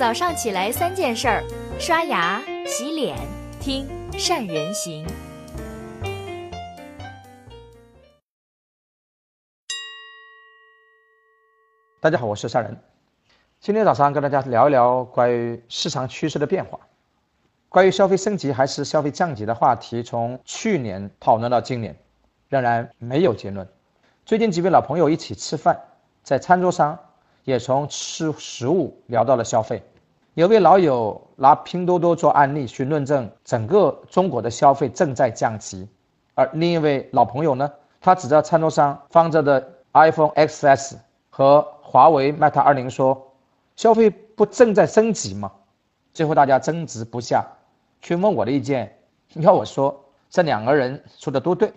早上起来三件事儿：刷牙、洗脸、听善人行。大家好，我是善人。今天早上跟大家聊一聊关于市场趋势的变化。关于消费升级还是消费降级的话题，从去年讨论到今年，仍然没有结论。最近几位老朋友一起吃饭，在餐桌上也从吃食物聊到了消费。有位老友拿拼多多做案例，去论证整个中国的消费正在降级；而另一位老朋友呢，他指着餐桌上放着的 iPhone XS 和华为 Mate 20说：“消费不正在升级吗？”最后大家争执不下，去问我的意见，要我说这两个人说的都对。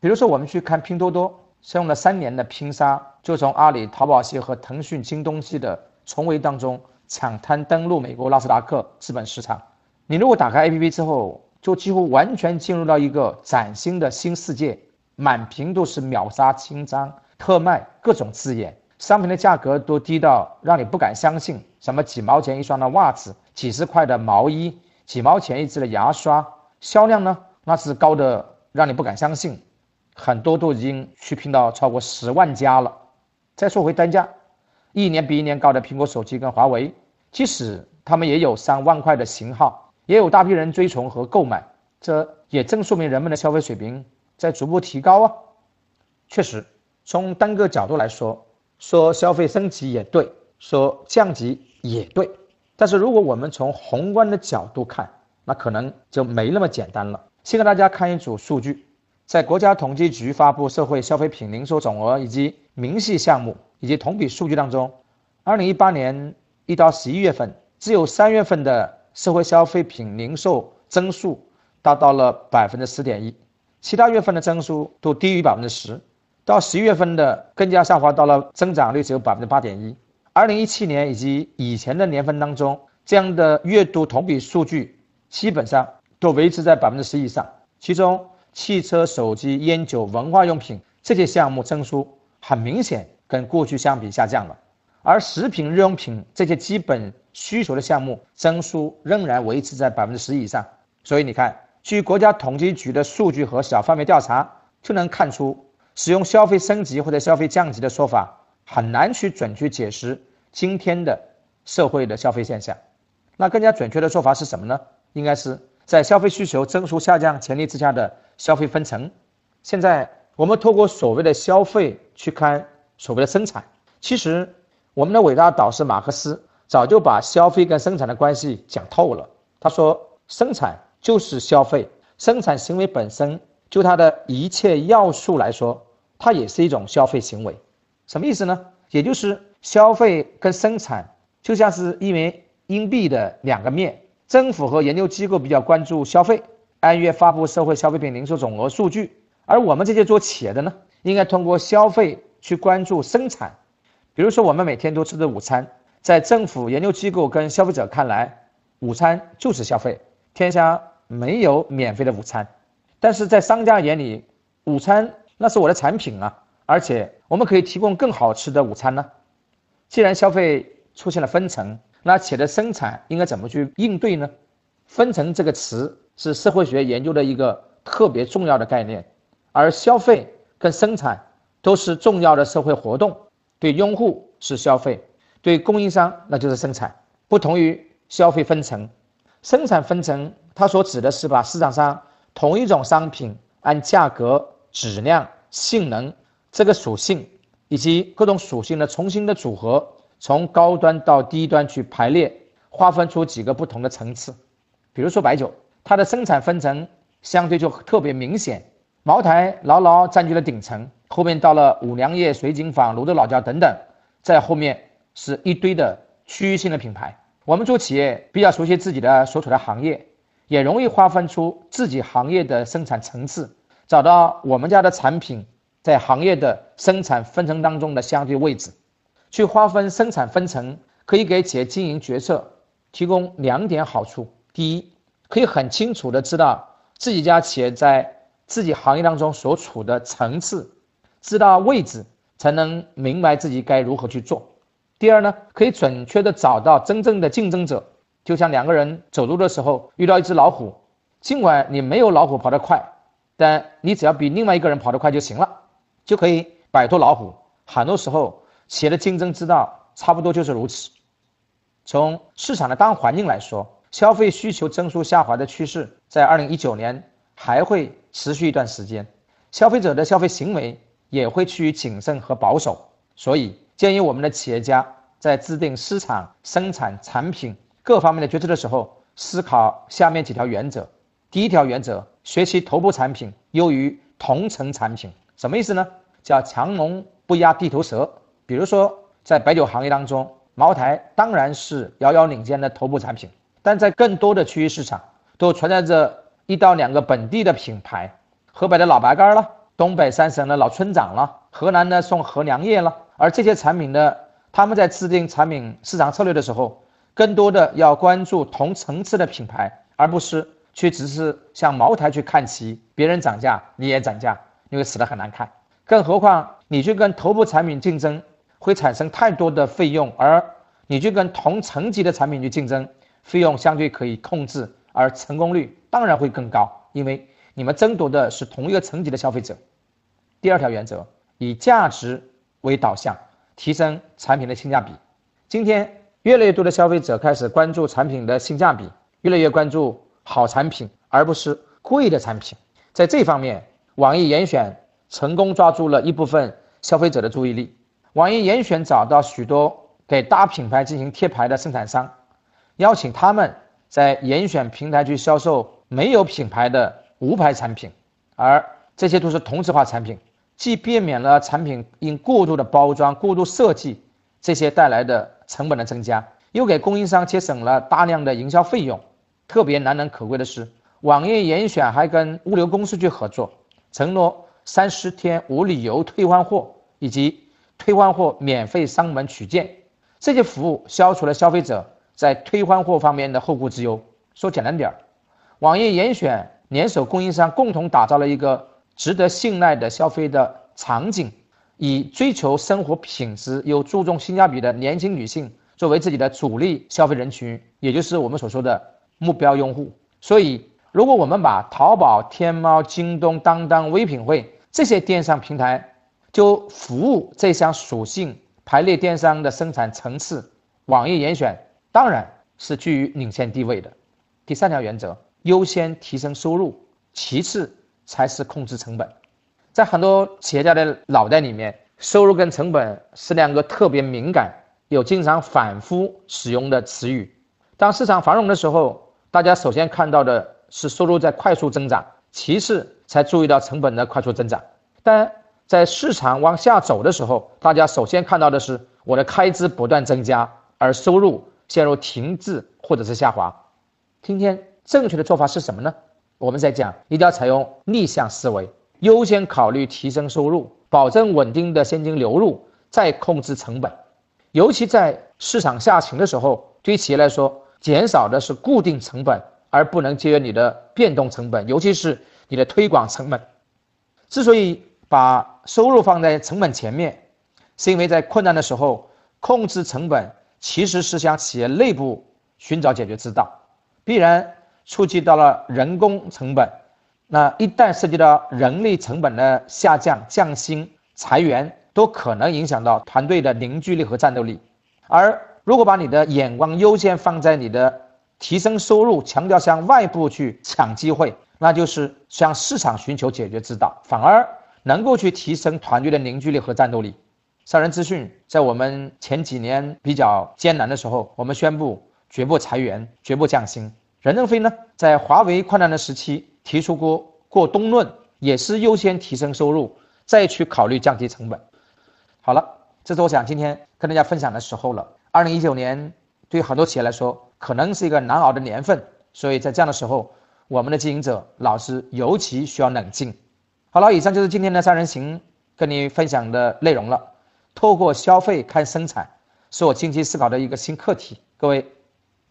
比如说，我们去看拼多多，用了三年的拼杀，就从阿里、淘宝系和腾讯、京东系的重围当中。抢滩登陆美国纳斯达克资本市场，你如果打开 APP 之后，就几乎完全进入到一个崭新的新世界，满屏都是秒杀、清仓、特卖各种字眼，商品的价格都低到让你不敢相信，什么几毛钱一双的袜子，几十块的毛衣，几毛钱一支的牙刷，销量呢那是高的让你不敢相信，很多都已经去拼到超过十万加了。再说回单价。一年比一年高的苹果手机跟华为，即使他们也有上万块的型号，也有大批人追崇和购买，这也正说明人们的消费水平在逐步提高啊。确实，从单个角度来说，说消费升级也对，说降级也对。但是如果我们从宏观的角度看，那可能就没那么简单了。先给大家看一组数据，在国家统计局发布社会消费品零售总额以及明细项目。以及同比数据当中，二零一八年一到十一月份，只有三月份的社会消费品零售增速达到了百分之十点一，其他月份的增速都低于百分之十，到十一月份的更加下滑到了增长率只有百分之八点一。二零一七年以及以前的年份当中，这样的月度同比数据基本上都维持在百分之十以上，其中汽车、手机、烟酒、文化用品这些项目增速很明显。跟过去相比下降了，而食品、日用品这些基本需求的项目增速仍然维持在百分之十以上。所以你看，据国家统计局的数据和小范围调查，就能看出，使用消费升级或者消费降级的说法，很难去准确解释今天的社会的消费现象。那更加准确的说法是什么呢？应该是在消费需求增速下降前提之下的消费分层。现在我们通过所谓的消费去看。所谓的生产，其实我们的伟大导师马克思早就把消费跟生产的关系讲透了。他说，生产就是消费，生产行为本身就它的一切要素来说，它也是一种消费行为。什么意思呢？也就是消费跟生产就像是一枚硬币的两个面。政府和研究机构比较关注消费，按月发布社会消费品零售总额数据，而我们这些做企业的呢，应该通过消费。去关注生产，比如说我们每天都吃的午餐，在政府研究机构跟消费者看来，午餐就是消费，天下没有免费的午餐。但是在商家眼里，午餐那是我的产品啊，而且我们可以提供更好吃的午餐呢。既然消费出现了分层，那企业的生产应该怎么去应对呢？分层这个词是社会学研究的一个特别重要的概念，而消费跟生产。都是重要的社会活动，对用户是消费，对供应商那就是生产。不同于消费分层，生产分层它所指的是把市场上同一种商品按价格、质量、性能这个属性以及各种属性的重新的组合，从高端到低端去排列，划分出几个不同的层次。比如说白酒，它的生产分层相对就特别明显，茅台牢牢占据了顶层。后面到了五粮液、水井坊、泸州老窖等等，在后面是一堆的区域性的品牌。我们做企业比较熟悉自己的所处的行业，也容易划分出自己行业的生产层次，找到我们家的产品在行业的生产分层当中的相对位置。去划分生产分层，可以给企业经营决策提供两点好处：第一，可以很清楚的知道自己家企业在自己行业当中所处的层次。知道位置，才能明白自己该如何去做。第二呢，可以准确的找到真正的竞争者，就像两个人走路的时候遇到一只老虎，尽管你没有老虎跑得快，但你只要比另外一个人跑得快就行了，就可以摆脱老虎。很多时候，企业的竞争之道差不多就是如此。从市场的大环境来说，消费需求增速下滑的趋势在二零一九年还会持续一段时间，消费者的消费行为也会趋于谨慎和保守。所以，建议我们的企业家在制定市场、生产、产品各方面的决策的时候，思考下面几条原则。第一条原则：学习头部产品优于同层产品。什么意思呢？叫强龙不压地头蛇。比如说，在白酒行业当中，茅台当然是遥遥领先的头部产品，但在更多的区域市场，都存在着一到两个本地的品牌，河北的老白干了，东北三省的老村长了，河南的送河粮液了。而这些产品的，他们在制定产品市场策略的时候，更多的要关注同层次的品牌，而不是去只是向茅台去看齐，别人涨价你也涨价，你会死得很难看。更何况你去跟头部产品竞争，会产生太多的费用，而你去跟同层级的产品去竞争，费用相对可以控制，而成功率当然会更高，因为你们争夺的是同一个层级的消费者。第二条原则，以价值。为导向，提升产品的性价比。今天，越来越多的消费者开始关注产品的性价比，越来越关注好产品，而不是贵的产品。在这方面，网易严选成功抓住了一部分消费者的注意力。网易严选找到许多给大品牌进行贴牌的生产商，邀请他们在严选平台去销售没有品牌的无牌产品，而这些都是同质化产品。既避免了产品因过度的包装、过度设计这些带来的成本的增加，又给供应商节省了大量的营销费用。特别难能可贵的是，网页严选还跟物流公司去合作，承诺三十天无理由退换货，以及退换货免费上门取件。这些服务消除了消费者在退换货方面的后顾之忧。说简单点儿，网页严选联手供应商，共同打造了一个。值得信赖的消费的场景，以追求生活品质又注重性价比的年轻女性作为自己的主力消费人群，也就是我们所说的目标用户。所以，如果我们把淘宝、天猫、京东、当当、唯品会这些电商平台就服务这项属性排列电商的生产层次，网易严选当然是居于领先地位的。第三条原则：优先提升收入，其次。才是控制成本，在很多企业家的脑袋里面，收入跟成本是两个特别敏感、有经常反复使用的词语。当市场繁荣的时候，大家首先看到的是收入在快速增长，其次才注意到成本的快速增长。但在市场往下走的时候，大家首先看到的是我的开支不断增加，而收入陷入停滞或者是下滑。今天正确的做法是什么呢？我们在讲，一定要采用逆向思维，优先考虑提升收入，保证稳定的现金流入，再控制成本。尤其在市场下行的时候，对于企业来说，减少的是固定成本，而不能节约你的变动成本，尤其是你的推广成本。之所以把收入放在成本前面，是因为在困难的时候，控制成本其实是向企业内部寻找解决之道，必然。触及到了人工成本，那一旦涉及到人力成本的下降、降薪、裁员，都可能影响到团队的凝聚力和战斗力。而如果把你的眼光优先放在你的提升收入，强调向外部去抢机会，那就是向市场寻求解决之道，反而能够去提升团队的凝聚力和战斗力。上人资讯在我们前几年比较艰难的时候，我们宣布绝不裁员，绝不降薪。任正非呢，在华为困难的时期提出过过冬论，也是优先提升收入，再去考虑降低成本。好了，这是我想今天跟大家分享的时候了。二零一九年对很多企业来说，可能是一个难熬的年份，所以在这样的时候，我们的经营者老师尤其需要冷静。好了，以上就是今天的三人行跟你分享的内容了。透过消费看生产，是我近期思考的一个新课题。各位。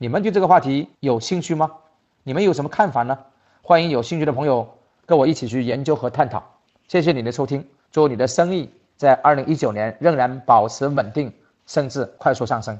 你们对这个话题有兴趣吗？你们有什么看法呢？欢迎有兴趣的朋友跟我一起去研究和探讨。谢谢你的收听，祝你的生意在二零一九年仍然保持稳定。甚至快速上升。